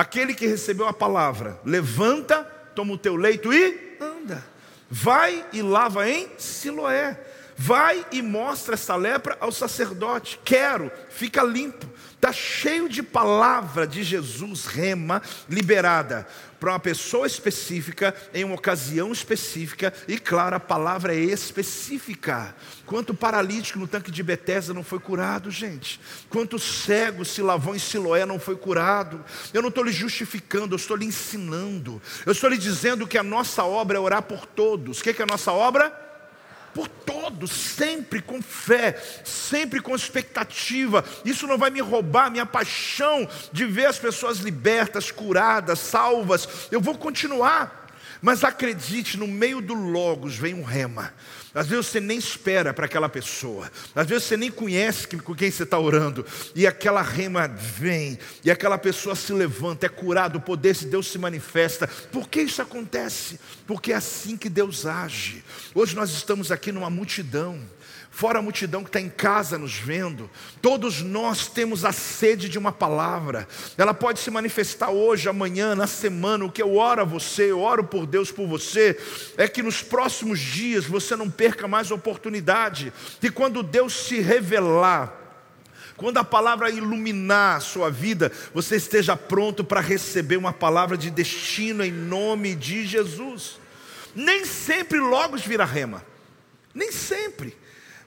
Aquele que recebeu a palavra: levanta, toma o teu leito e anda. Vai e lava em Siloé. Vai e mostra essa lepra ao sacerdote. Quero, fica limpo. Está cheio de palavra de Jesus, rema, liberada para uma pessoa específica, em uma ocasião específica, e claro, a palavra é específica. Quanto paralítico no tanque de Betesda não foi curado, gente? Quanto cego se lavou em Siloé não foi curado? Eu não estou lhe justificando, eu estou lhe ensinando. Eu estou lhe dizendo que a nossa obra é orar por todos. O que é, que é a nossa obra? Por todos, sempre com fé, sempre com expectativa. Isso não vai me roubar minha paixão de ver as pessoas libertas, curadas, salvas. Eu vou continuar. Mas acredite, no meio do Logos vem um rema. Às vezes você nem espera para aquela pessoa, às vezes você nem conhece com quem você está orando, e aquela rema vem, e aquela pessoa se levanta, é curado, o poder de Deus se manifesta. Por que isso acontece? Porque é assim que Deus age. Hoje nós estamos aqui numa multidão, fora a multidão que está em casa nos vendo, todos nós temos a sede de uma palavra, ela pode se manifestar hoje, amanhã, na semana. O que eu oro a você, eu oro por Deus por você, é que nos próximos dias você não perca mais oportunidade, e quando Deus se revelar, quando a palavra iluminar a sua vida, você esteja pronto para receber uma palavra de destino em nome de Jesus. Nem sempre logos vira rema, nem sempre.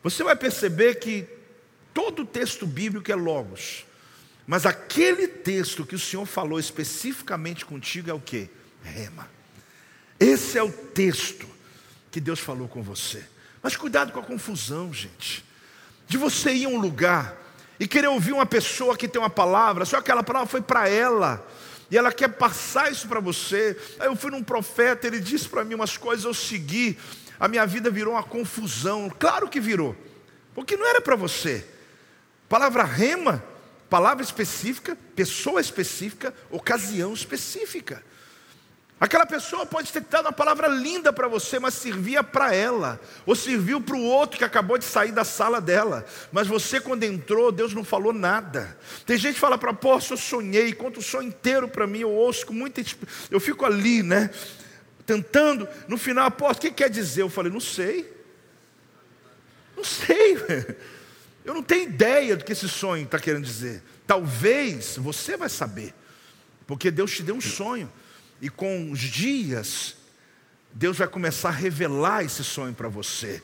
Você vai perceber que todo texto bíblico é logos. Mas aquele texto que o Senhor falou especificamente contigo é o que? Rema. Esse é o texto que Deus falou com você. Mas cuidado com a confusão, gente. De você ir a um lugar e querer ouvir uma pessoa que tem uma palavra, só que aquela palavra foi para ela. E ela quer passar isso para você. Aí eu fui num profeta, ele disse para mim umas coisas, eu segui a minha vida virou uma confusão. Claro que virou, porque não era para você. Palavra rema, palavra específica, pessoa específica, ocasião específica. Aquela pessoa pode ter dado uma palavra linda para você, mas servia para ela, ou serviu para o outro que acabou de sair da sala dela. Mas você, quando entrou, Deus não falou nada. Tem gente que fala para, pô, eu sonhei, conta o sonho inteiro para mim, eu ouço com muita. Eu fico ali, né? tentando, no final, apóstolo, o que quer dizer? Eu falei, não sei. Não sei. Eu não tenho ideia do que esse sonho está querendo dizer. Talvez você vai saber, porque Deus te deu um sonho, e com os dias, Deus vai começar a revelar esse sonho para você.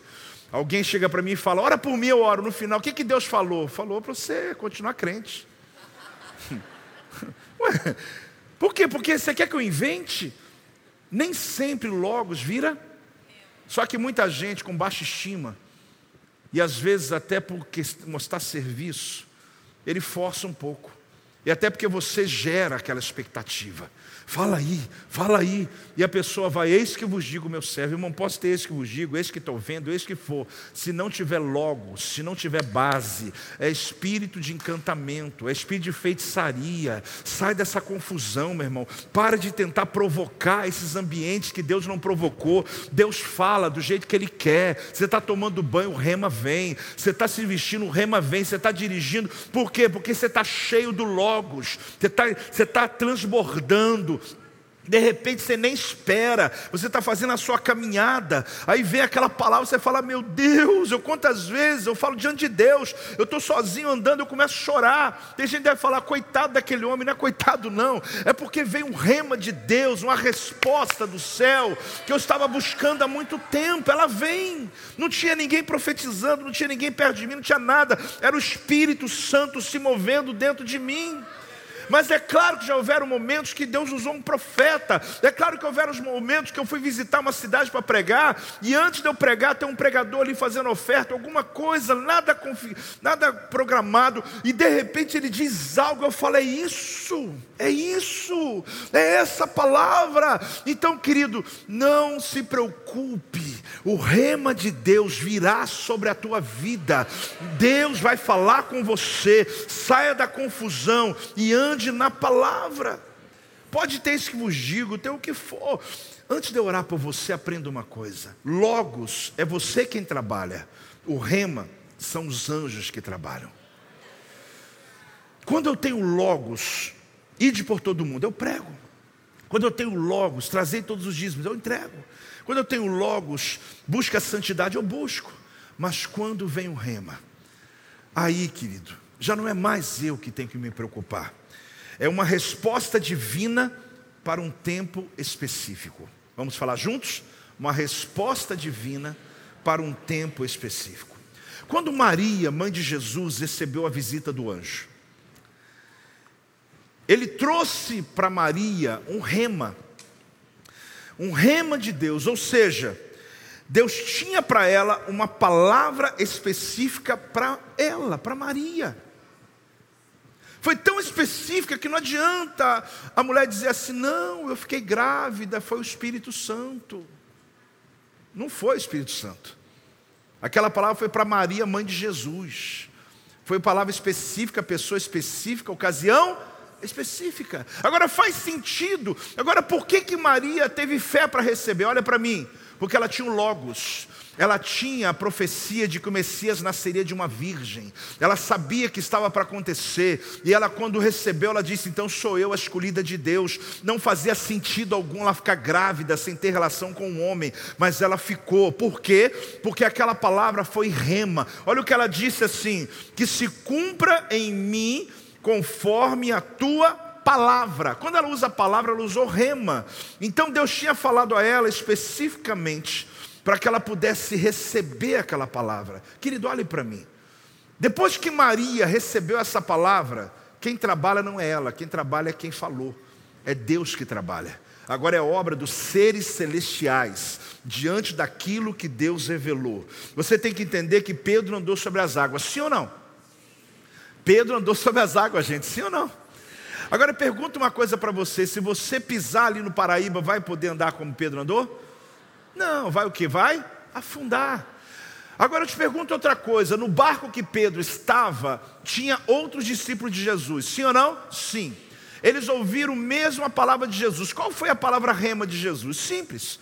Alguém chega para mim e fala, ora por mim, eu oro. No final, o que, que Deus falou? Falou para você continuar crente. Ué, por quê? Porque você quer que eu invente? Nem sempre logos vira. Só que muita gente com baixa estima, e às vezes até por mostrar serviço, ele força um pouco. E até porque você gera aquela expectativa. Fala aí, fala aí. E a pessoa vai, eis que vos digo, meu servo, irmão, posso ter eis que vos digo, eis que estou vendo, eis que for. Se não tiver logo, se não tiver base, é espírito de encantamento, é espírito de feitiçaria. Sai dessa confusão, meu irmão. Para de tentar provocar esses ambientes que Deus não provocou. Deus fala do jeito que Ele quer. Você está tomando banho, o rema vem. Você está se vestindo, o rema vem. Você está dirigindo. Por quê? Porque você está cheio do Logos. Você está, você está transbordando De repente você nem espera, você está fazendo a sua caminhada, aí vem aquela palavra, você fala: Meu Deus, eu quantas vezes eu falo diante de Deus, eu estou sozinho andando, eu começo a chorar. Tem gente que deve falar: Coitado daquele homem, não é coitado, não, é porque vem um rema de Deus, uma resposta do céu, que eu estava buscando há muito tempo. Ela vem, não tinha ninguém profetizando, não tinha ninguém perto de mim, não tinha nada, era o Espírito Santo se movendo dentro de mim. Mas é claro que já houveram momentos que Deus usou um profeta. É claro que houveram os momentos que eu fui visitar uma cidade para pregar, e antes de eu pregar, tem um pregador ali fazendo oferta, alguma coisa, nada, confi... nada programado, e de repente ele diz algo, eu falo, é isso, é isso, é essa palavra. Então, querido, não se preocupe, o rema de Deus virá sobre a tua vida, Deus vai falar com você, saia da confusão e ande na palavra. Pode ter isso que vos digo, ter o que for. Antes de eu orar por você, aprenda uma coisa: Logos é você quem trabalha, o rema são os anjos que trabalham. Quando eu tenho logos, ide por todo mundo, eu prego. Quando eu tenho logos, trazei todos os dízimos, eu entrego. Quando eu tenho logos, busca a santidade, eu busco. Mas quando vem o rema, aí, querido, já não é mais eu que tenho que me preocupar é uma resposta divina para um tempo específico. Vamos falar juntos? Uma resposta divina para um tempo específico. Quando Maria, mãe de Jesus, recebeu a visita do anjo, ele trouxe para Maria um rema, um rema de Deus, ou seja, Deus tinha para ela uma palavra específica para ela, para Maria. Foi tão específica que não adianta a mulher dizer assim: não, eu fiquei grávida, foi o Espírito Santo. Não foi o Espírito Santo. Aquela palavra foi para Maria, mãe de Jesus. Foi palavra específica, pessoa específica, ocasião específica. Agora faz sentido. Agora por que que Maria teve fé para receber? Olha para mim. Porque ela tinha o logos ela tinha a profecia de que o Messias nasceria de uma virgem. Ela sabia que estava para acontecer. E ela, quando recebeu, ela disse: Então sou eu a escolhida de Deus. Não fazia sentido algum ela ficar grávida sem ter relação com um homem. Mas ela ficou. Por quê? Porque aquela palavra foi rema. Olha o que ela disse assim: Que se cumpra em mim conforme a tua palavra. Quando ela usa a palavra, ela usou rema. Então Deus tinha falado a ela especificamente para que ela pudesse receber aquela palavra. Querido, olhe para mim. Depois que Maria recebeu essa palavra, quem trabalha não é ela, quem trabalha é quem falou. É Deus que trabalha. Agora é obra dos seres celestiais, diante daquilo que Deus revelou. Você tem que entender que Pedro andou sobre as águas, sim ou não? Pedro andou sobre as águas, gente, sim ou não? Agora pergunta uma coisa para você: se você pisar ali no Paraíba, vai poder andar como Pedro andou? Não, vai o que? Vai afundar. Agora eu te pergunto outra coisa: no barco que Pedro estava, tinha outros discípulos de Jesus, sim ou não? Sim. Eles ouviram mesmo a palavra de Jesus. Qual foi a palavra rema de Jesus? Simples.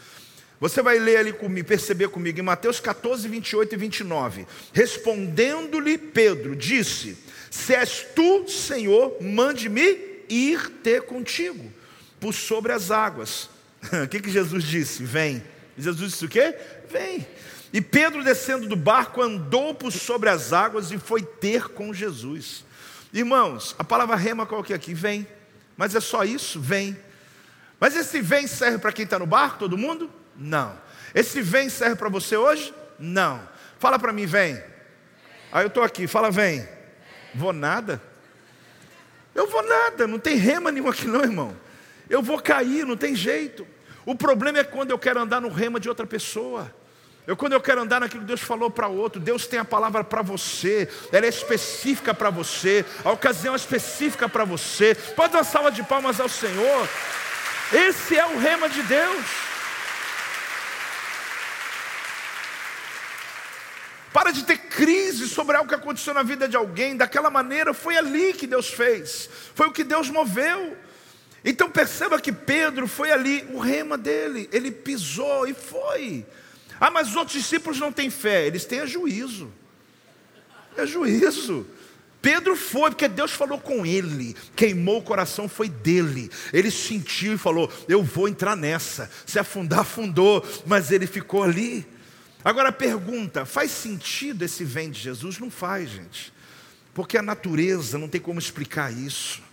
Você vai ler ali comigo, perceber comigo em Mateus 14, 28 e 29. Respondendo-lhe Pedro, disse: Se és tu, Senhor, mande-me ir ter contigo por sobre as águas. o que, que Jesus disse? Vem. Jesus disse o quê? Vem. E Pedro, descendo do barco, andou por sobre as águas e foi ter com Jesus. Irmãos, a palavra rema qual que é aqui? Vem. Mas é só isso? Vem. Mas esse vem serve para quem está no barco, todo mundo? Não. Esse vem serve para você hoje? Não. Fala para mim, vem. Aí eu estou aqui, fala, vem. Vou nada. Eu vou nada, não tem rema nenhuma aqui não, irmão. Eu vou cair, não tem jeito. O problema é quando eu quero andar no rema de outra pessoa. Eu, quando eu quero andar naquilo que Deus falou para outro, Deus tem a palavra para você, ela é específica para você, a ocasião é específica para você. Pode dar uma salva de palmas ao Senhor. Esse é o rema de Deus. Para de ter crise sobre algo que aconteceu na vida de alguém, daquela maneira, foi ali que Deus fez, foi o que Deus moveu. Então perceba que Pedro foi ali, o rema dele, ele pisou e foi. Ah, mas os outros discípulos não têm fé, eles têm juízo. É juízo. Pedro foi, porque Deus falou com ele, queimou o coração, foi dele. Ele sentiu e falou: Eu vou entrar nessa. Se afundar, afundou, mas ele ficou ali. Agora pergunta: faz sentido esse vem de Jesus? Não faz, gente, porque a natureza não tem como explicar isso.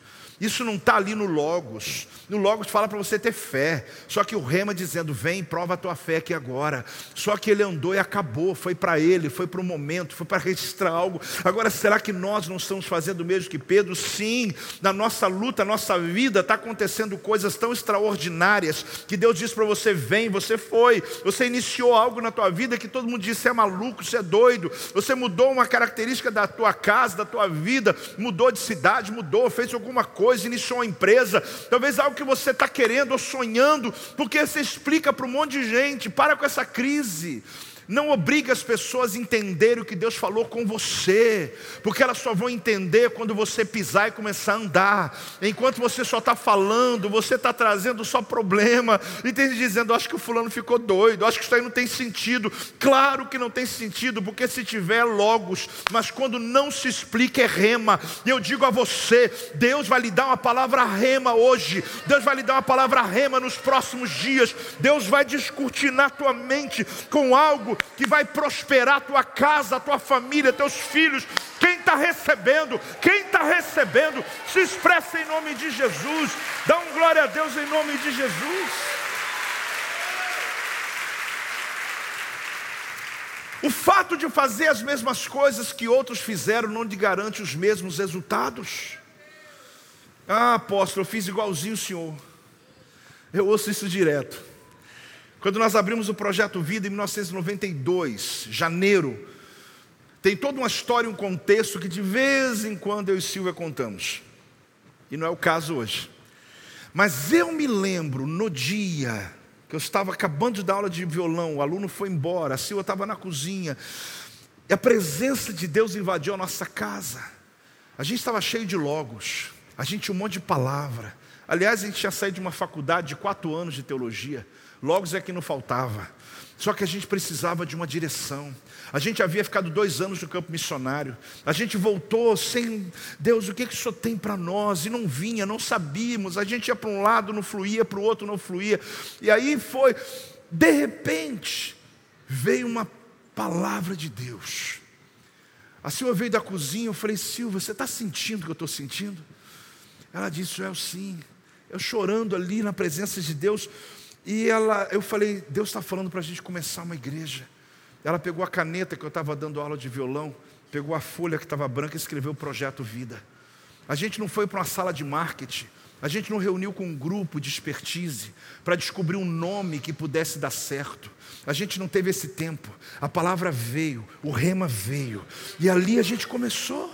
Isso não está ali no Logos. No Logos fala para você ter fé. Só que o rema dizendo: vem, prova a tua fé aqui agora. Só que ele andou e acabou. Foi para ele, foi para o momento, foi para registrar algo. Agora, será que nós não estamos fazendo o mesmo que Pedro? Sim, na nossa luta, na nossa vida, está acontecendo coisas tão extraordinárias que Deus diz para você: vem, você foi. Você iniciou algo na tua vida que todo mundo disse: é maluco, você é doido. Você mudou uma característica da tua casa, da tua vida, mudou de cidade, mudou, fez alguma coisa coisa, iniciou uma empresa, talvez algo que você está querendo ou sonhando, porque você explica para um monte de gente, para com essa crise. Não obrigue as pessoas a entenderem o que Deus falou com você, porque elas só vão entender quando você pisar e começar a andar. Enquanto você só está falando, você está trazendo só problema, e tem dizendo: acho que o fulano ficou doido, acho que isso aí não tem sentido. Claro que não tem sentido, porque se tiver é logos, mas quando não se explica é rema. E eu digo a você: Deus vai lhe dar uma palavra rema hoje, Deus vai lhe dar uma palavra rema nos próximos dias, Deus vai descortinar tua mente com algo que vai prosperar a tua casa, a tua família, teus filhos. Quem está recebendo, quem está recebendo, se expressa em nome de Jesus. Dá um glória a Deus em nome de Jesus. O fato de fazer as mesmas coisas que outros fizeram não te garante os mesmos resultados. Ah, apóstolo, eu fiz igualzinho o senhor. Eu ouço isso direto. Quando nós abrimos o projeto Vida em 1992, janeiro, tem toda uma história, um contexto que de vez em quando eu e Silvia contamos. E não é o caso hoje. Mas eu me lembro no dia que eu estava acabando de dar aula de violão, o aluno foi embora, a Silvia estava na cozinha, e a presença de Deus invadiu a nossa casa. A gente estava cheio de logos, a gente tinha um monte de palavra. Aliás, a gente tinha saído de uma faculdade de quatro anos de teologia. Logos é que não faltava. Só que a gente precisava de uma direção. A gente havia ficado dois anos no campo missionário. A gente voltou sem Deus, o que, que o Senhor tem para nós? E não vinha, não sabíamos. A gente ia para um lado, não fluía, para o outro não fluía. E aí foi, de repente, veio uma palavra de Deus. A Silvia veio da cozinha, eu falei, Silvia, você está sentindo o que eu estou sentindo? Ela disse, eu sim. Eu chorando ali na presença de Deus. E ela, eu falei, Deus está falando para a gente começar uma igreja. Ela pegou a caneta que eu estava dando aula de violão, pegou a folha que estava branca e escreveu o projeto Vida. A gente não foi para uma sala de marketing, a gente não reuniu com um grupo de expertise para descobrir um nome que pudesse dar certo. A gente não teve esse tempo. A palavra veio, o rema veio, e ali a gente começou.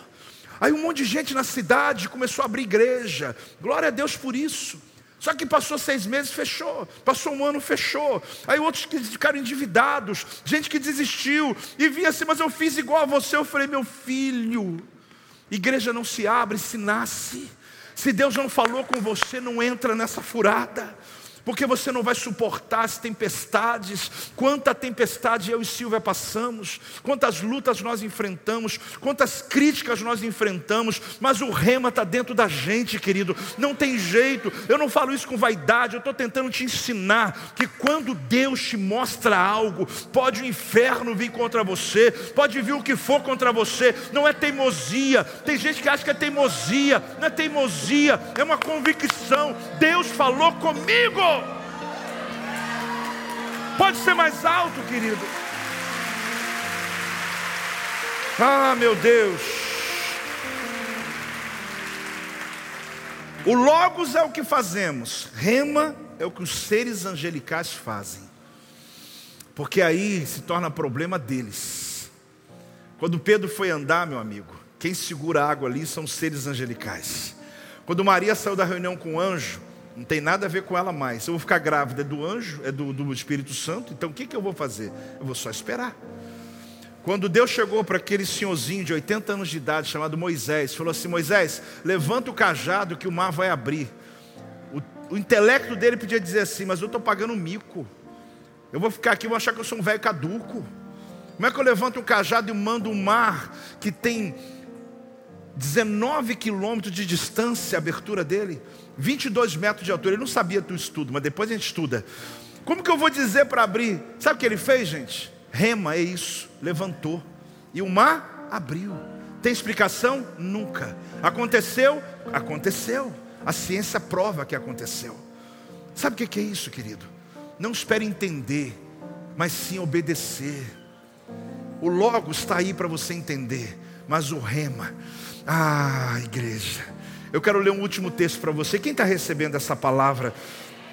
Aí um monte de gente na cidade começou a abrir igreja. Glória a Deus por isso. Só que passou seis meses, fechou. Passou um ano, fechou. Aí outros que ficaram endividados, gente que desistiu. E vinha assim, mas eu fiz igual a você. Eu falei, meu filho, igreja não se abre, se nasce. Se Deus não falou com você, não entra nessa furada porque você não vai suportar as tempestades. Quanta tempestade eu e Silvia passamos, quantas lutas nós enfrentamos, quantas críticas nós enfrentamos, mas o rema está dentro da gente, querido. Não tem jeito. Eu não falo isso com vaidade, eu estou tentando te ensinar que quando Deus te mostra algo, pode o inferno vir contra você, pode vir o que for contra você, não é teimosia. Tem gente que acha que é teimosia, não é teimosia, é uma convicção. Deus falou comigo. Pode ser mais alto, querido. Ah, meu Deus. O Logos é o que fazemos, Rema é o que os seres angelicais fazem. Porque aí se torna problema deles. Quando Pedro foi andar, meu amigo, quem segura a água ali são os seres angelicais. Quando Maria saiu da reunião com o anjo, não tem nada a ver com ela mais. Eu vou ficar grávida é do anjo, é do, do Espírito Santo, então o que, que eu vou fazer? Eu vou só esperar. Quando Deus chegou para aquele senhorzinho de 80 anos de idade, chamado Moisés, falou assim: Moisés, levanta o cajado que o mar vai abrir. O, o intelecto dele podia dizer assim: Mas eu estou pagando mico. Eu vou ficar aqui, vou achar que eu sou um velho caduco. Como é que eu levanto um cajado e mando um mar que tem 19 quilômetros de distância a abertura dele, 22 metros de altura. Ele não sabia do estudo, mas depois a gente estuda. Como que eu vou dizer para abrir? Sabe o que ele fez, gente? Rema, é isso. Levantou. E o mar abriu. Tem explicação? Nunca. Aconteceu? Aconteceu. A ciência prova que aconteceu. Sabe o que é isso, querido? Não espere entender, mas sim obedecer. O logo está aí para você entender, mas o rema. Ah, igreja. Eu quero ler um último texto para você. Quem está recebendo essa palavra?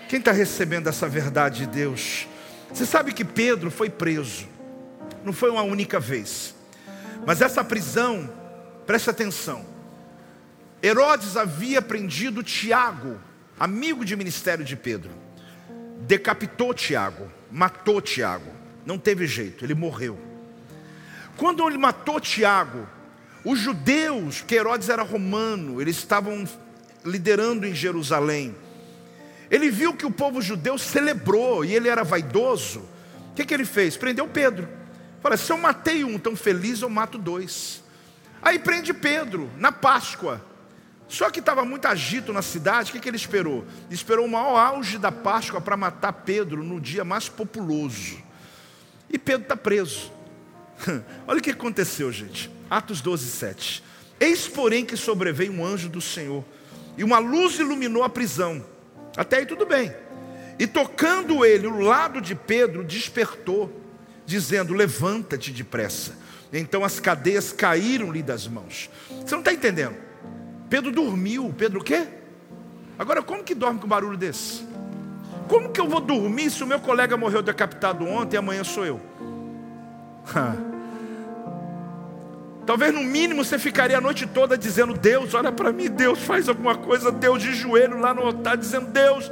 Quem está recebendo essa verdade de Deus? Você sabe que Pedro foi preso. Não foi uma única vez. Mas essa prisão, preste atenção. Herodes havia prendido Tiago, amigo de ministério de Pedro. Decapitou Tiago, matou Tiago. Não teve jeito, ele morreu. Quando ele matou Tiago, os judeus, que Herodes era romano, eles estavam liderando em Jerusalém. Ele viu que o povo judeu celebrou e ele era vaidoso. O que, que ele fez? Prendeu Pedro. Fala, se eu matei um tão feliz, eu mato dois. Aí prende Pedro, na Páscoa. Só que estava muito agito na cidade, o que, que ele esperou? Esperou o maior auge da Páscoa para matar Pedro no dia mais populoso. E Pedro está preso. Olha o que aconteceu, gente. Atos 12, 7. Eis, porém, que sobreveio um anjo do Senhor, e uma luz iluminou a prisão. Até aí tudo bem. E tocando ele o lado de Pedro, despertou, dizendo: Levanta-te depressa. Então as cadeias caíram-lhe das mãos. Você não está entendendo? Pedro dormiu. Pedro o quê? Agora, como que dorme com um barulho desse? Como que eu vou dormir se o meu colega morreu decapitado ontem e amanhã sou eu? Talvez no mínimo você ficaria a noite toda dizendo: Deus, olha para mim, Deus faz alguma coisa, Deus de joelho lá no altar, dizendo: Deus,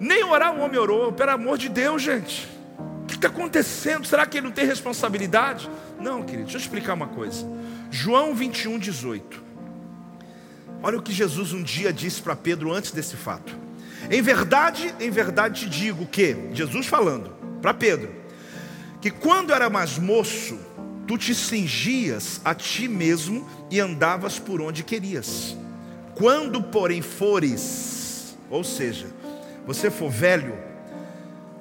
nem orar o homem orou, pelo amor de Deus, gente. O que está acontecendo? Será que ele não tem responsabilidade? Não, querido, deixa eu explicar uma coisa. João 21, 18. Olha o que Jesus um dia disse para Pedro antes desse fato. Em verdade, em verdade te digo que, Jesus falando para Pedro, que quando era mais moço, tu te cingias a ti mesmo e andavas por onde querias. Quando, porém, fores, ou seja, você for velho,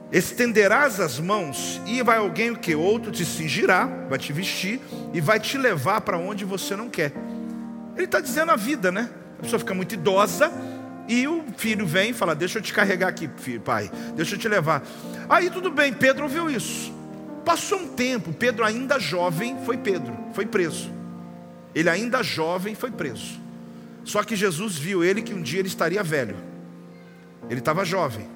estenderás as mãos e vai alguém o que? Outro te cingirá, vai te vestir e vai te levar para onde você não quer. Ele está dizendo a vida, né? A pessoa fica muito idosa e o filho vem e fala: Deixa eu te carregar aqui, filho, pai, deixa eu te levar. Aí tudo bem, Pedro ouviu isso. Passou um tempo, Pedro ainda jovem foi Pedro, foi preso. Ele ainda jovem foi preso. Só que Jesus viu ele que um dia ele estaria velho. Ele estava jovem.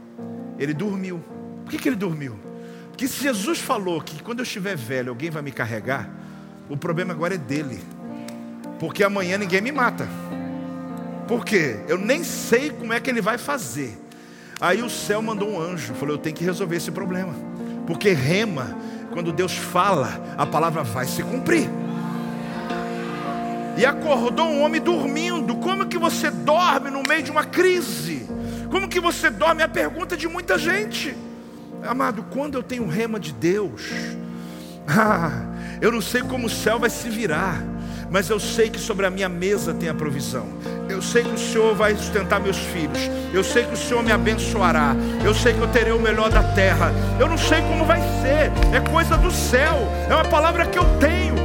Ele dormiu. Por que, que ele dormiu? Porque se Jesus falou que quando eu estiver velho alguém vai me carregar, o problema agora é dele. Porque amanhã ninguém me mata. Por quê? Eu nem sei como é que ele vai fazer. Aí o céu mandou um anjo, falou: Eu tenho que resolver esse problema. Porque rema quando Deus fala, a palavra vai se cumprir. E acordou um homem dormindo. Como que você dorme no meio de uma crise? Como que você dorme? É a pergunta de muita gente. Amado, quando eu tenho rema de Deus, ah, eu não sei como o céu vai se virar, mas eu sei que sobre a minha mesa tem a provisão. Eu sei que o Senhor vai sustentar meus filhos. Eu sei que o Senhor me abençoará. Eu sei que eu terei o melhor da terra. Eu não sei como vai ser. É coisa do céu. É uma palavra que eu tenho.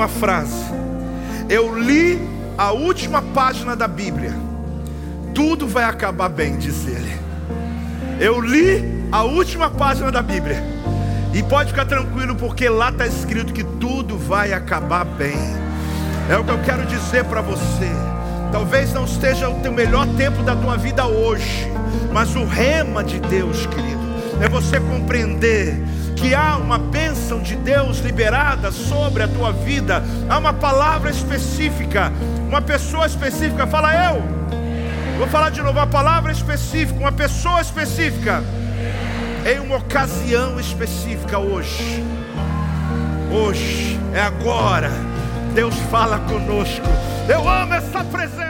Uma frase: Eu li a última página da Bíblia, tudo vai acabar bem, diz ele. Eu li a última página da Bíblia, e pode ficar tranquilo, porque lá está escrito que tudo vai acabar bem. É o que eu quero dizer para você. Talvez não esteja o teu melhor tempo da tua vida hoje, mas o rema de Deus, querido é você compreender que há uma bênção de Deus liberada sobre a tua vida, há uma palavra específica, uma pessoa específica. Fala eu. Vou falar de novo, uma palavra específica, uma pessoa específica, em uma ocasião específica hoje. Hoje, é agora. Deus fala conosco. Eu amo essa presença.